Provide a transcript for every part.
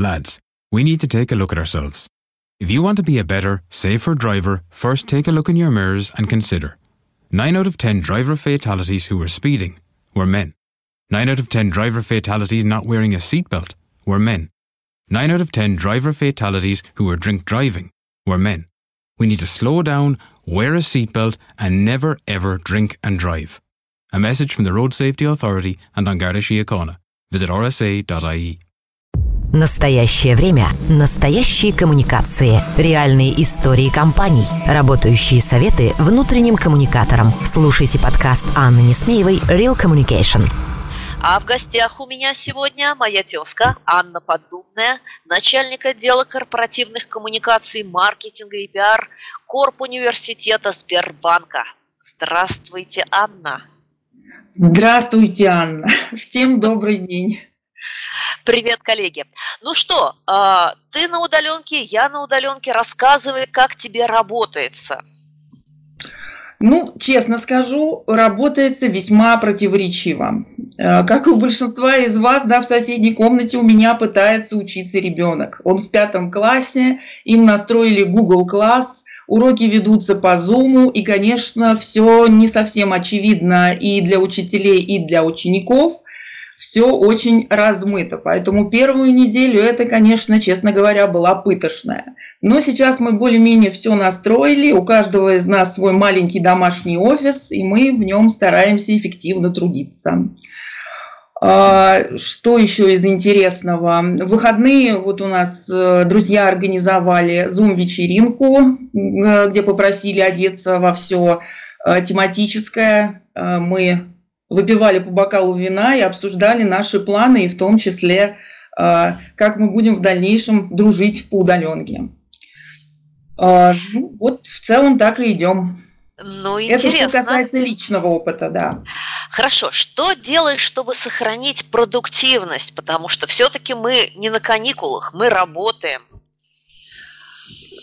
Lads, we need to take a look at ourselves. If you want to be a better, safer driver, first take a look in your mirrors and consider. 9 out of 10 driver fatalities who were speeding were men. 9 out of 10 driver fatalities not wearing a seatbelt were men. 9 out of 10 driver fatalities who were drink driving were men. We need to slow down, wear a seatbelt, and never ever drink and drive. A message from the Road Safety Authority and An Garda Síochána. Visit rsa.ie. Настоящее время. Настоящие коммуникации. Реальные истории компаний. Работающие советы внутренним коммуникаторам. Слушайте подкаст Анны Несмеевой «Real Communication». А в гостях у меня сегодня моя тезка Анна Поддубная, начальник отдела корпоративных коммуникаций, маркетинга и пиар Корп университета Сбербанка. Здравствуйте, Анна. Здравствуйте, Анна. Всем добрый день. Привет, коллеги. Ну что, а, ты на удаленке, я на удаленке. Рассказывай, как тебе работается. Ну, честно скажу, работается весьма противоречиво. А, как у большинства из вас, да, в соседней комнате у меня пытается учиться ребенок. Он в пятом классе, им настроили Google Class, уроки ведутся по Zoom, и, конечно, все не совсем очевидно и для учителей, и для учеников – все очень размыто. Поэтому первую неделю это, конечно, честно говоря, была пытошная. Но сейчас мы более-менее все настроили, у каждого из нас свой маленький домашний офис, и мы в нем стараемся эффективно трудиться. А, что еще из интересного? В выходные вот у нас э, друзья организовали зум-вечеринку, э, где попросили одеться во все э, тематическое. Мы выпивали по бокалу вина и обсуждали наши планы, и в том числе, э, как мы будем в дальнейшем дружить по удаленке. Э, ну, вот в целом так и идем. Ну, интересно. Это что касается личного опыта, да. Хорошо. Что делаешь, чтобы сохранить продуктивность? Потому что все-таки мы не на каникулах, мы работаем.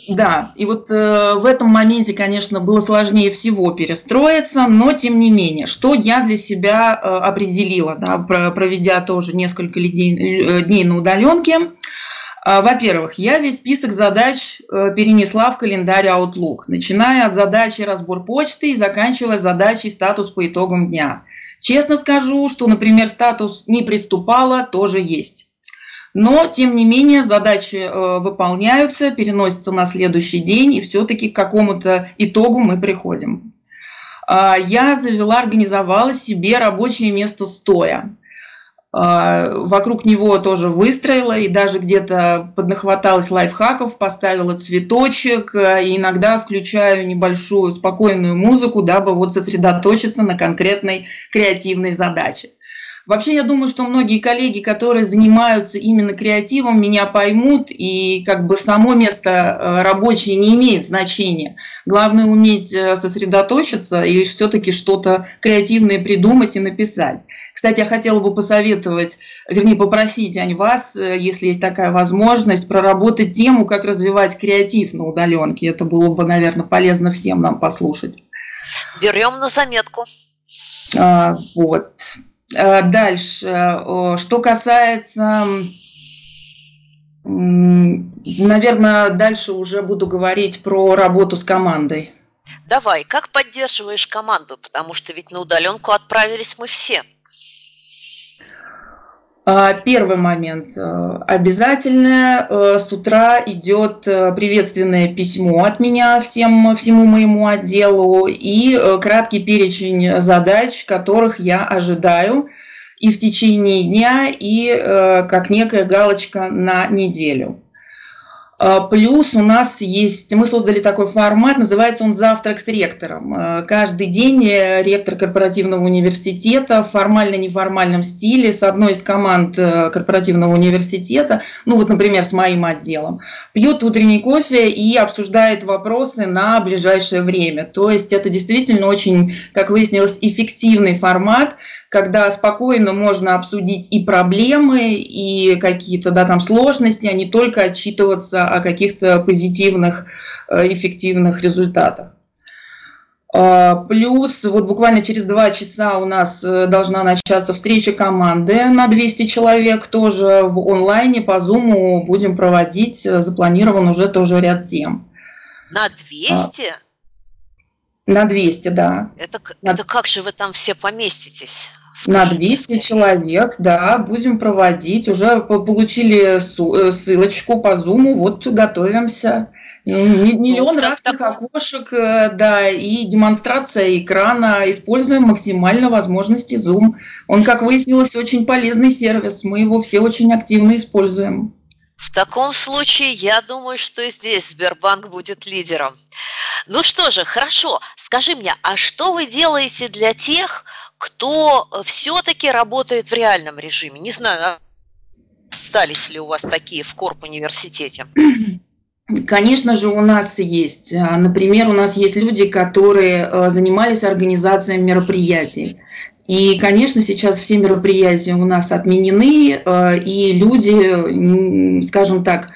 Да, и вот э, в этом моменте, конечно, было сложнее всего перестроиться, но тем не менее, что я для себя э, определила, да, проведя тоже несколько дней, э, дней на удаленке. Э, во-первых, я весь список задач э, перенесла в календарь Outlook, начиная от задачи разбор почты и заканчивая задачей статус по итогам дня. Честно скажу, что, например, статус «не приступала» тоже есть. Но, тем не менее, задачи э, выполняются, переносятся на следующий день, и все-таки к какому-то итогу мы приходим. Э, я завела, организовала себе рабочее место стоя. Э, вокруг него тоже выстроила и даже где-то поднахваталась лайфхаков, поставила цветочек, э, и иногда включаю небольшую спокойную музыку, дабы вот сосредоточиться на конкретной креативной задаче. Вообще, я думаю, что многие коллеги, которые занимаются именно креативом, меня поймут, и как бы само место э, рабочее не имеет значения. Главное уметь э, сосредоточиться и все-таки что-то креативное придумать и написать. Кстати, я хотела бы посоветовать, вернее, попросить, Ань, вас, э, если есть такая возможность, проработать тему, как развивать креатив на удаленке. Это было бы, наверное, полезно всем нам послушать. Берем на заметку. А, вот. Э, дальше, что касается, наверное, дальше уже буду говорить про работу с командой. Давай, как поддерживаешь команду? Потому что ведь на удаленку отправились мы все. А, первый момент. Э, обязательно э, с утра идет э, приветственное письмо от меня всем, всему моему отделу и краткий перечень задач, которых я ожидаю и в течение дня, и как некая галочка на неделю. А, плюс у нас есть, мы создали такой формат, называется он «Завтрак с ректором». А, каждый день э, ректор корпоративного университета в формально-неформальном стиле с одной из команд э, корпоративного университета, ну вот, например, с моим отделом, пьет утренний кофе и обсуждает вопросы на ближайшее время. То есть это действительно очень, как выяснилось, эффективный формат, когда спокойно можно обсудить и проблемы, и какие-то да, там сложности, а не только отчитываться о каких-то позитивных, э, эффективных результатах. А, плюс вот буквально через два часа у нас э, должна начаться встреча команды на 200 человек тоже в онлайне по Zoom будем проводить. Запланирован уже тоже ряд тем. На 200? А, на 200, да. Это, на... это как же вы там все поместитесь? На 200 скажите. человек, да, будем проводить. Уже получили э, ссылочку по Zoom, вот готовимся. Ну, миллион ну, разных таком... окошек, э, да, и демонстрация экрана. Используем максимально возможности Zoom. Он, как выяснилось, очень полезный сервис. Мы его все очень активно используем. В таком случае, я думаю, что и здесь Сбербанк будет лидером. Ну что же, хорошо. Скажи мне, а что вы делаете для тех, кто все-таки работает в реальном режиме? Не знаю, остались ли у вас такие в Корп университете? Конечно же, у нас есть. А, например, у нас есть люди, которые э, занимались организацией мероприятий. И, конечно, сейчас все мероприятия у нас отменены, э, и люди, скажем так,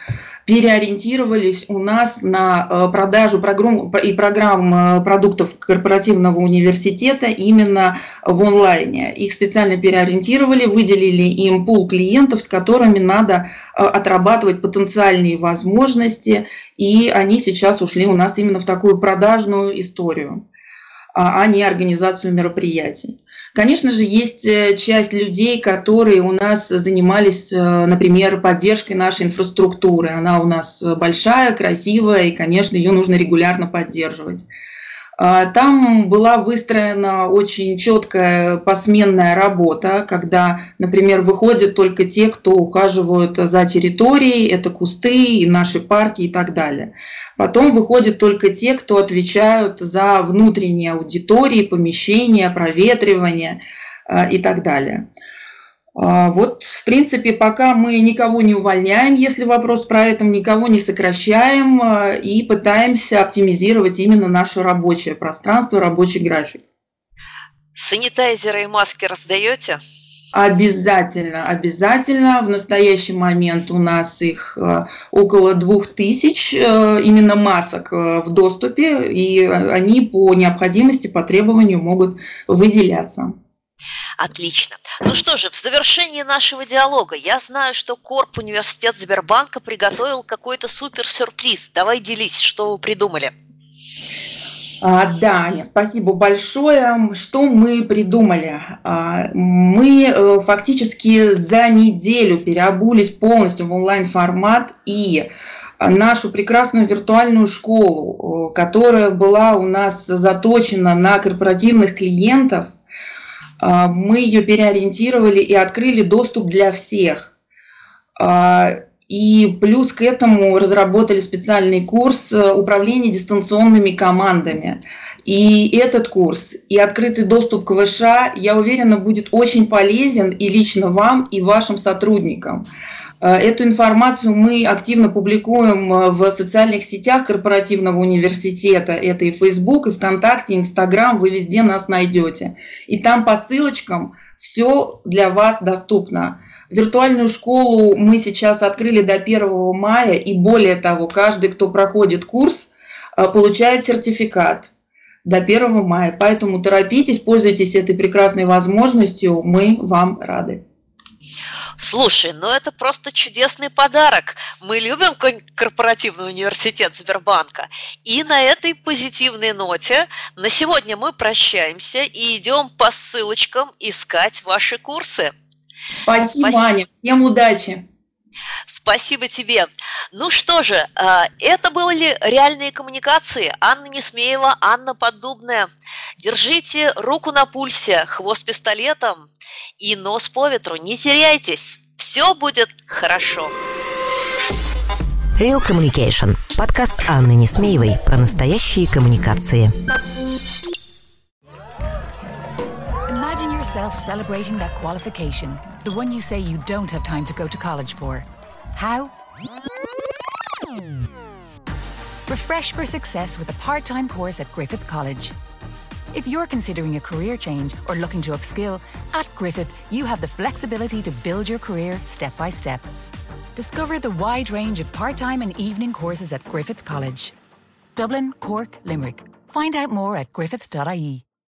переориентировались у нас на э, продажу и программ э, продуктов корпоративного университета именно в онлайне. Их специально переориентировали, выделили им пул клиентов, с которыми надо э, отрабатывать потенциальные возможности, и они сейчас ушли у нас именно в такую продажную историю, а, а не организацию мероприятий. Конечно же, есть э, часть людей, которые у нас занимались, э, например, поддержкой нашей инфраструктуры. Она у нас большая, красивая, и, конечно, ее нужно регулярно поддерживать. А, там была выстроена очень четкая посменная работа, когда, например, выходят только те, кто ухаживают за территорией, это кусты и наши парки и так далее. Потом выходят только те, кто отвечают за внутренние аудитории, помещения, проветривание а, и так далее. А, вот, в принципе, пока мы никого не увольняем, если вопрос про это, никого не сокращаем а, и пытаемся оптимизировать именно наше рабочее пространство, рабочий график. Санитайзеры и маски раздаете? Обязательно, обязательно. В настоящий момент у нас их а, около двух тысяч именно масок в доступе, и они по необходимости, по требованию могут выделяться. Отлично. Ну что же, в завершении нашего диалога я знаю, что Корп университет Сбербанка приготовил какой-то супер-сюрприз. Давай делись, что вы придумали. А, да, Аня, спасибо большое. Что мы придумали? А, мы э, фактически за неделю переобулись полностью в онлайн-формат и нашу прекрасную виртуальную школу, э, которая была у нас заточена на корпоративных клиентов – мы ее переориентировали и открыли доступ для всех. А, и плюс к этому разработали специальный курс э, управления дистанционными командами. И этот курс, и открытый доступ к ВШ, я уверена, будет очень полезен и лично вам, и вашим сотрудникам. Э, эту информацию мы активно публикуем э, в социальных сетях корпоративного университета. Это и Facebook, и ВКонтакте, и Инстаграм. Вы везде нас найдете. И там по ссылочкам все для вас доступно. Виртуальную школу мы сейчас открыли до 1 мая. И более того, каждый, кто проходит курс, э, получает сертификат до 1 мая. Поэтому торопитесь, пользуйтесь этой прекрасной возможностью. Мы вам рады. Слушай, ну это просто чудесный подарок. Мы любим корпоративный университет Сбербанка. И на этой позитивной ноте на сегодня мы прощаемся и идем по ссылочкам искать ваши курсы. Спасибо, Спасибо. Аня. Всем удачи. Спасибо тебе. Ну что же, а, это были реальные коммуникации. Анна Несмеева, Анна Поддубная. Держите руку на пульсе, хвост пистолетом и нос по ветру. Не теряйтесь. Все будет хорошо. Real Communication. Подкаст Анны Несмеевой про настоящие коммуникации. Imagine yourself celebrating that qualification, the one you say you don't have time to go to college for. How? Refresh for success with a part time course at Griffith College. If you're considering a career change or looking to upskill, at Griffith, you have the flexibility to build your career step by step. Discover the wide range of part time and evening courses at Griffith College. Dublin, Cork, Limerick. Find out more at griffith.ie.